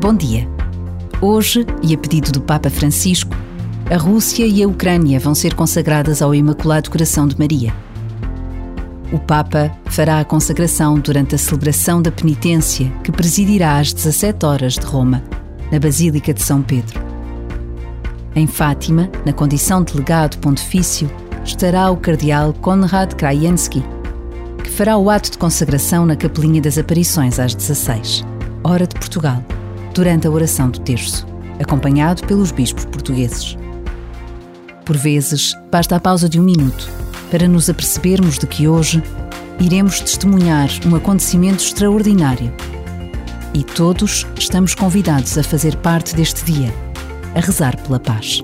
Bom dia. Hoje, e a pedido do Papa Francisco, a Rússia e a Ucrânia vão ser consagradas ao Imaculado Coração de Maria. O Papa fará a consagração durante a celebração da penitência que presidirá às 17 horas de Roma, na Basílica de São Pedro. Em Fátima, na condição de legado pontifício, estará o cardeal Konrad Krajewski, que fará o ato de consagração na Capelinha das Aparições às 16, hora de Portugal, durante a oração do terço, acompanhado pelos bispos portugueses. Por vezes, basta a pausa de um minuto para nos apercebermos de que hoje iremos testemunhar um acontecimento extraordinário. E todos estamos convidados a fazer parte deste dia, a rezar pela paz.